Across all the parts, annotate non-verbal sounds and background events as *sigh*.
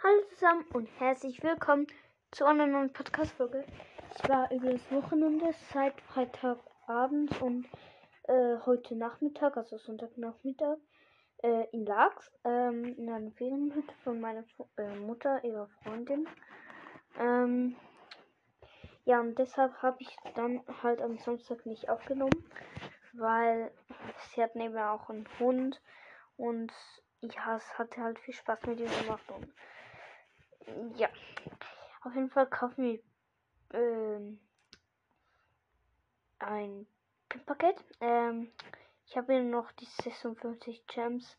Hallo zusammen und herzlich willkommen zu einer neuen Podcast-Folge. Ich war über das Wochenende seit Freitagabend und äh, heute Nachmittag, also Sonntagnachmittag, äh, in Laax, ähm, in einer Ferienhütte von meiner äh, Mutter, ihrer Freundin. Ähm, ja, und deshalb habe ich dann halt am Samstag nicht aufgenommen, weil sie hat neben auch einen Hund und ja, es hatte halt viel Spaß mit ihr gemacht und ja, auf jeden Fall kaufen wir ähm, ein Pin-Paket. Ähm, ich habe hier noch die 56 Gems.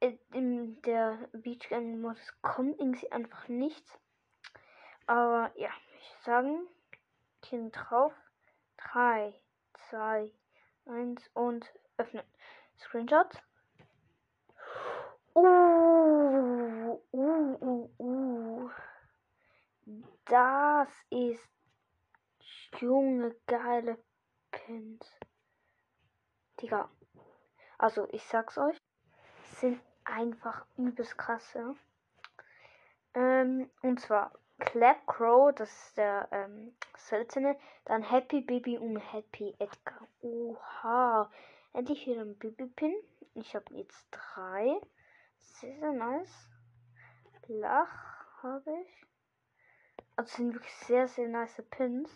Äh, In der Beach Gang Modus kommt irgendwie einfach nichts. Aber ja, ich würde sagen, gehen drauf. 3, 2, 1 und öffnen. Screenshot. Uh, uh, uh, uh. Das ist junge geile Pins. Digga. Also ich sag's euch. Sind einfach übelst krasse. Ähm, und zwar Clap Crow, das ist der ähm, seltene. Dann Happy Baby und Happy Edgar. Oha. Endlich wieder ein Baby-Pin. Ich habe jetzt drei. Sehr, sehr nice. Lach habe ich. Also sind wirklich sehr, sehr nice Pins.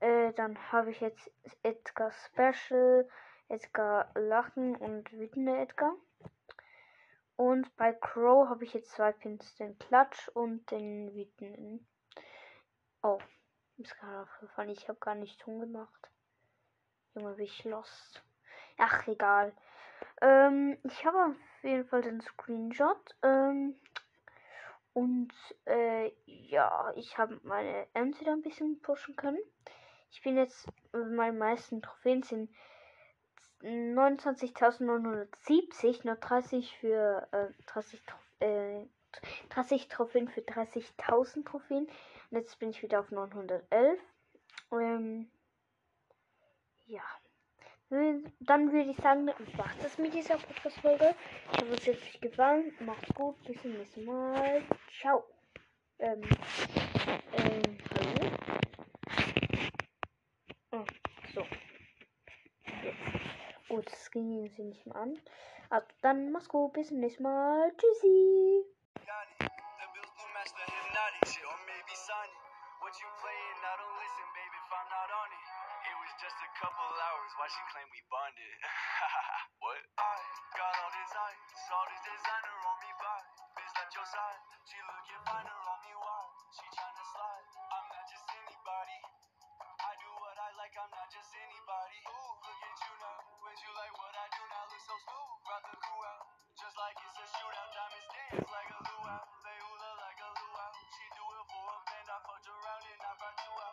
Äh, dann habe ich jetzt Edgar Special, Edgar Lachen und wütende Edgar. Und bei Crow habe ich jetzt zwei Pins, den Klatsch und den wütenden. Oh, ist gerade aufgefallen, ich habe gar nicht Ton gemacht. Junge, wie ich lost. Ach, egal. Ähm, ich habe auf jeden Fall den Screenshot. Ähm, und äh, ja, ich habe meine Ems wieder ein bisschen pushen können. Ich bin jetzt, meine meisten Trophäen sind 29.970, nur 30 für äh, 30, Tro- äh, 30 Trophäen für 30.000 Trophäen. Und jetzt bin ich wieder auf 911. Ähm, Dann würde ich sagen, war das mit dieser Podcast-Folge. Ich hoffe, es hat euch gefallen. Macht's gut. Bis zum nächsten Mal. Ciao. Ähm, ähm, hallo? Oh, so. Jetzt. Gut, das ging sie nicht mehr an. Also, dann mach's gut. Bis zum nächsten Mal. Tschüssi. What you playing? I don't listen, baby, if I'm not on it. It was just a couple hours why she claimed we bonded. *laughs* what? I got all designer on me by. Bitch, your side. She looking finer on me, why? She slide. I'm not just anybody. I do what I like, I'm not just anybody. Ooh, look at you now. You like what I do now, look so smooth. The crew out, just like it's a shootout. Diamonds dance